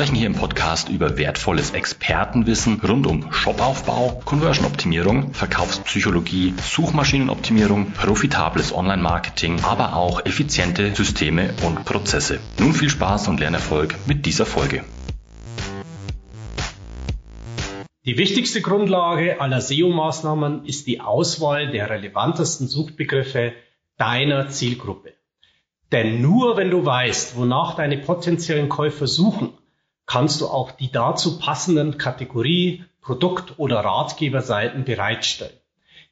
sprechen hier im Podcast über wertvolles Expertenwissen rund um Shopaufbau, Conversion-Optimierung, Verkaufspsychologie, Suchmaschinenoptimierung, profitables Online-Marketing, aber auch effiziente Systeme und Prozesse. Nun viel Spaß und Lernerfolg mit dieser Folge. Die wichtigste Grundlage aller SEO-Maßnahmen ist die Auswahl der relevantesten Suchbegriffe deiner Zielgruppe. Denn nur wenn du weißt, wonach deine potenziellen Käufer suchen, kannst du auch die dazu passenden Kategorie, Produkt- oder Ratgeberseiten bereitstellen.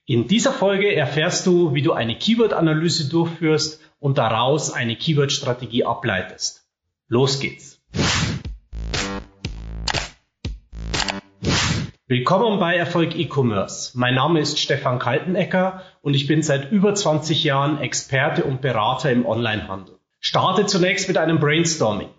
In dieser Folge erfährst du, wie du eine Keyword-Analyse durchführst und daraus eine Keyword-Strategie ableitest. Los geht's! Willkommen bei Erfolg E-Commerce. Mein Name ist Stefan Kaltenecker und ich bin seit über 20 Jahren Experte und Berater im Onlinehandel. Starte zunächst mit einem Brainstorming.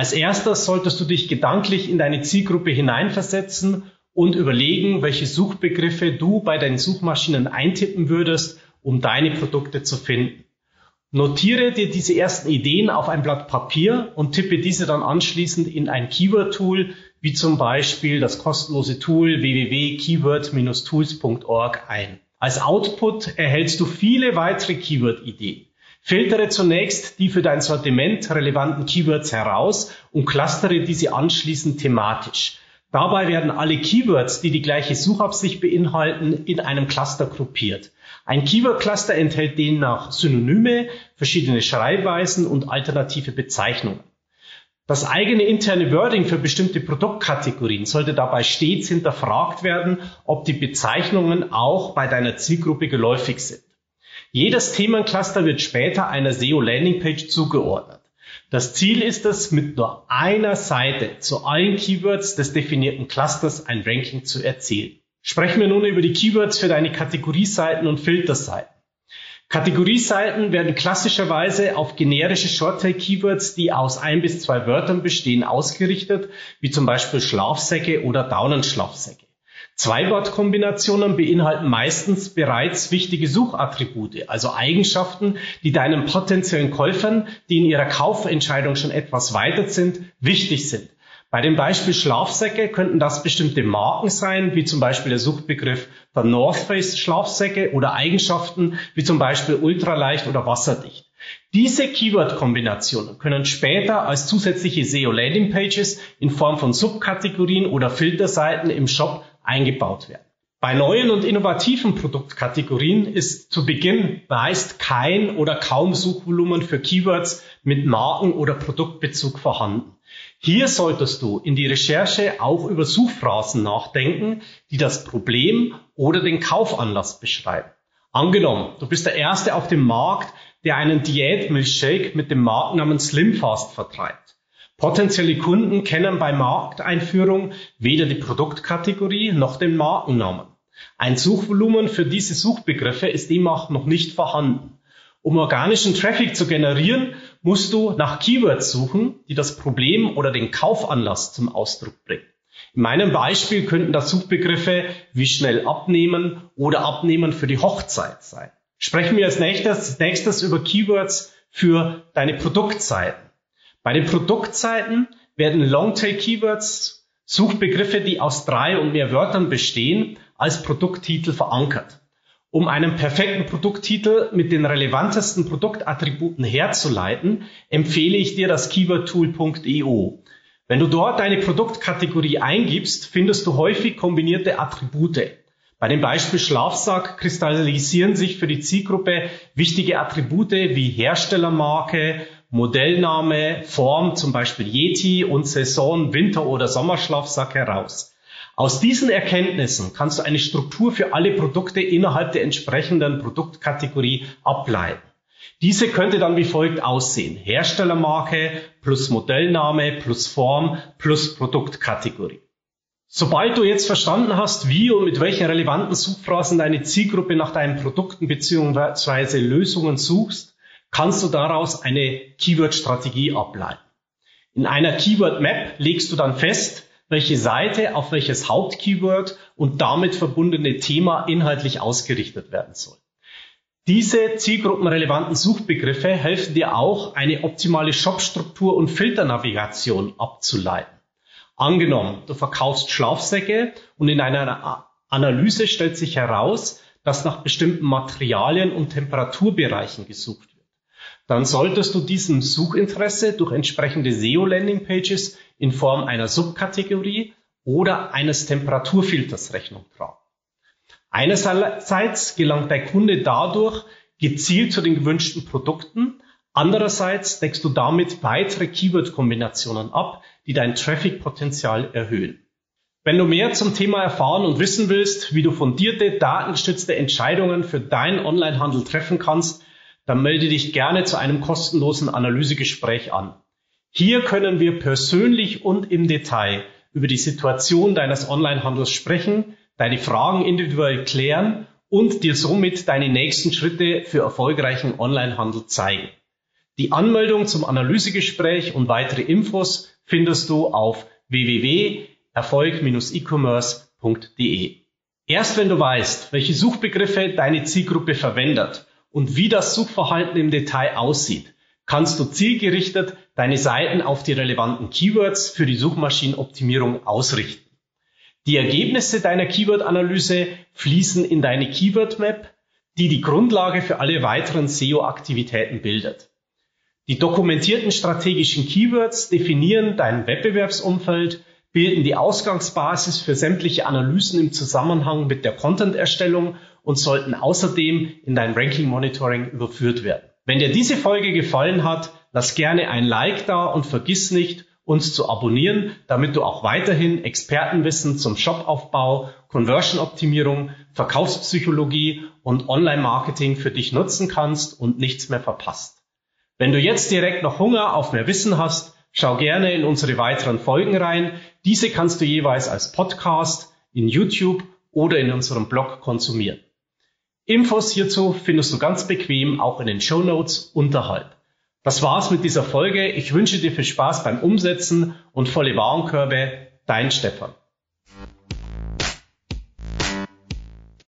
Als erstes solltest du dich gedanklich in deine Zielgruppe hineinversetzen und überlegen, welche Suchbegriffe du bei deinen Suchmaschinen eintippen würdest, um deine Produkte zu finden. Notiere dir diese ersten Ideen auf ein Blatt Papier und tippe diese dann anschließend in ein Keyword-Tool, wie zum Beispiel das kostenlose Tool www.keyword-tools.org ein. Als Output erhältst du viele weitere Keyword-Ideen. Filtere zunächst die für dein Sortiment relevanten Keywords heraus und clustere diese anschließend thematisch. Dabei werden alle Keywords, die die gleiche Suchabsicht beinhalten, in einem Cluster gruppiert. Ein Keyword-Cluster enthält demnach Synonyme, verschiedene Schreibweisen und alternative Bezeichnungen. Das eigene interne Wording für bestimmte Produktkategorien sollte dabei stets hinterfragt werden, ob die Bezeichnungen auch bei deiner Zielgruppe geläufig sind. Jedes Themencluster wird später einer SEO-Landingpage zugeordnet. Das Ziel ist es, mit nur einer Seite zu allen Keywords des definierten Clusters ein Ranking zu erzielen. Sprechen wir nun über die Keywords für deine Kategorieseiten und Filterseiten. Kategorieseiten werden klassischerweise auf generische Shorttail-Keywords, die aus ein bis zwei Wörtern bestehen, ausgerichtet, wie zum Beispiel Schlafsäcke oder Daunenschlafsäcke. Zwei-Wort-Kombinationen beinhalten meistens bereits wichtige Suchattribute, also Eigenschaften, die deinen potenziellen Käufern, die in ihrer Kaufentscheidung schon etwas weiter sind, wichtig sind. Bei dem Beispiel Schlafsäcke könnten das bestimmte Marken sein, wie zum Beispiel der Suchbegriff der North Face Schlafsäcke oder Eigenschaften wie zum Beispiel ultraleicht oder wasserdicht. Diese Keyword-Kombinationen können später als zusätzliche SEO-Landing-Pages in Form von Subkategorien oder Filterseiten im Shop eingebaut werden. Bei neuen und innovativen Produktkategorien ist zu Beginn meist kein oder kaum Suchvolumen für Keywords mit Marken- oder Produktbezug vorhanden. Hier solltest du in die Recherche auch über Suchphrasen nachdenken, die das Problem oder den Kaufanlass beschreiben. Angenommen, du bist der Erste auf dem Markt, der einen Diät-Milchshake mit dem Markennamen Slimfast vertreibt. Potenzielle Kunden kennen bei Markteinführung weder die Produktkategorie noch den Markennamen. Ein Suchvolumen für diese Suchbegriffe ist demnach noch nicht vorhanden. Um organischen Traffic zu generieren, musst du nach Keywords suchen, die das Problem oder den Kaufanlass zum Ausdruck bringen. In meinem Beispiel könnten das Suchbegriffe wie schnell abnehmen oder abnehmen für die Hochzeit sein. Sprechen wir als nächstes, nächstes über Keywords für deine Produktseiten. Bei den Produktseiten werden Longtail-Keywords, Suchbegriffe, die aus drei und mehr Wörtern bestehen, als Produkttitel verankert. Um einen perfekten Produkttitel mit den relevantesten Produktattributen herzuleiten, empfehle ich dir das Keywordtool.io. Wenn du dort deine Produktkategorie eingibst, findest du häufig kombinierte Attribute. Bei dem Beispiel Schlafsack kristallisieren sich für die Zielgruppe wichtige Attribute wie Herstellermarke, Modellname, Form, zum Beispiel Yeti und Saison, Winter- oder Sommerschlafsack heraus. Aus diesen Erkenntnissen kannst du eine Struktur für alle Produkte innerhalb der entsprechenden Produktkategorie ableiten. Diese könnte dann wie folgt aussehen. Herstellermarke plus Modellname plus Form plus Produktkategorie. Sobald du jetzt verstanden hast, wie und mit welchen relevanten Suchphrasen deine Zielgruppe nach deinen Produkten bzw. Lösungen suchst, kannst du daraus eine Keyword-Strategie ableiten. In einer Keyword-Map legst du dann fest, welche Seite auf welches Hauptkeyword und damit verbundene Thema inhaltlich ausgerichtet werden soll. Diese zielgruppenrelevanten Suchbegriffe helfen dir auch, eine optimale Shopstruktur und Filternavigation abzuleiten. Angenommen, du verkaufst Schlafsäcke und in einer Analyse stellt sich heraus, dass nach bestimmten Materialien und Temperaturbereichen gesucht. Dann solltest du diesem Suchinteresse durch entsprechende SEO-Landing-Pages in Form einer Subkategorie oder eines Temperaturfilters Rechnung tragen. Einerseits gelangt dein Kunde dadurch gezielt zu den gewünschten Produkten, andererseits deckst du damit weitere Keyword-Kombinationen ab, die dein Traffic-Potenzial erhöhen. Wenn du mehr zum Thema erfahren und wissen willst, wie du fundierte, datengestützte Entscheidungen für deinen Onlinehandel treffen kannst, dann melde dich gerne zu einem kostenlosen Analysegespräch an. Hier können wir persönlich und im Detail über die Situation deines Onlinehandels sprechen, deine Fragen individuell klären und dir somit deine nächsten Schritte für erfolgreichen Onlinehandel zeigen. Die Anmeldung zum Analysegespräch und weitere Infos findest du auf www.erfolg-e-commerce.de. Erst wenn du weißt, welche Suchbegriffe deine Zielgruppe verwendet und wie das Suchverhalten im Detail aussieht, kannst du zielgerichtet deine Seiten auf die relevanten Keywords für die Suchmaschinenoptimierung ausrichten. Die Ergebnisse deiner Keyword-Analyse fließen in deine Keyword-Map, die die Grundlage für alle weiteren SEO-Aktivitäten bildet. Die dokumentierten strategischen Keywords definieren dein Wettbewerbsumfeld, bilden die Ausgangsbasis für sämtliche Analysen im Zusammenhang mit der Content-Erstellung und sollten außerdem in dein Ranking-Monitoring überführt werden. Wenn dir diese Folge gefallen hat, lass gerne ein Like da und vergiss nicht, uns zu abonnieren, damit du auch weiterhin Expertenwissen zum Shopaufbau, Conversion-Optimierung, Verkaufspsychologie und Online-Marketing für dich nutzen kannst und nichts mehr verpasst. Wenn du jetzt direkt noch Hunger auf mehr Wissen hast, schau gerne in unsere weiteren Folgen rein. Diese kannst du jeweils als Podcast, in YouTube oder in unserem Blog konsumieren. Infos hierzu findest du ganz bequem auch in den Show Notes unterhalb. Das war's mit dieser Folge. Ich wünsche dir viel Spaß beim Umsetzen und volle Warenkörbe. Dein Stefan.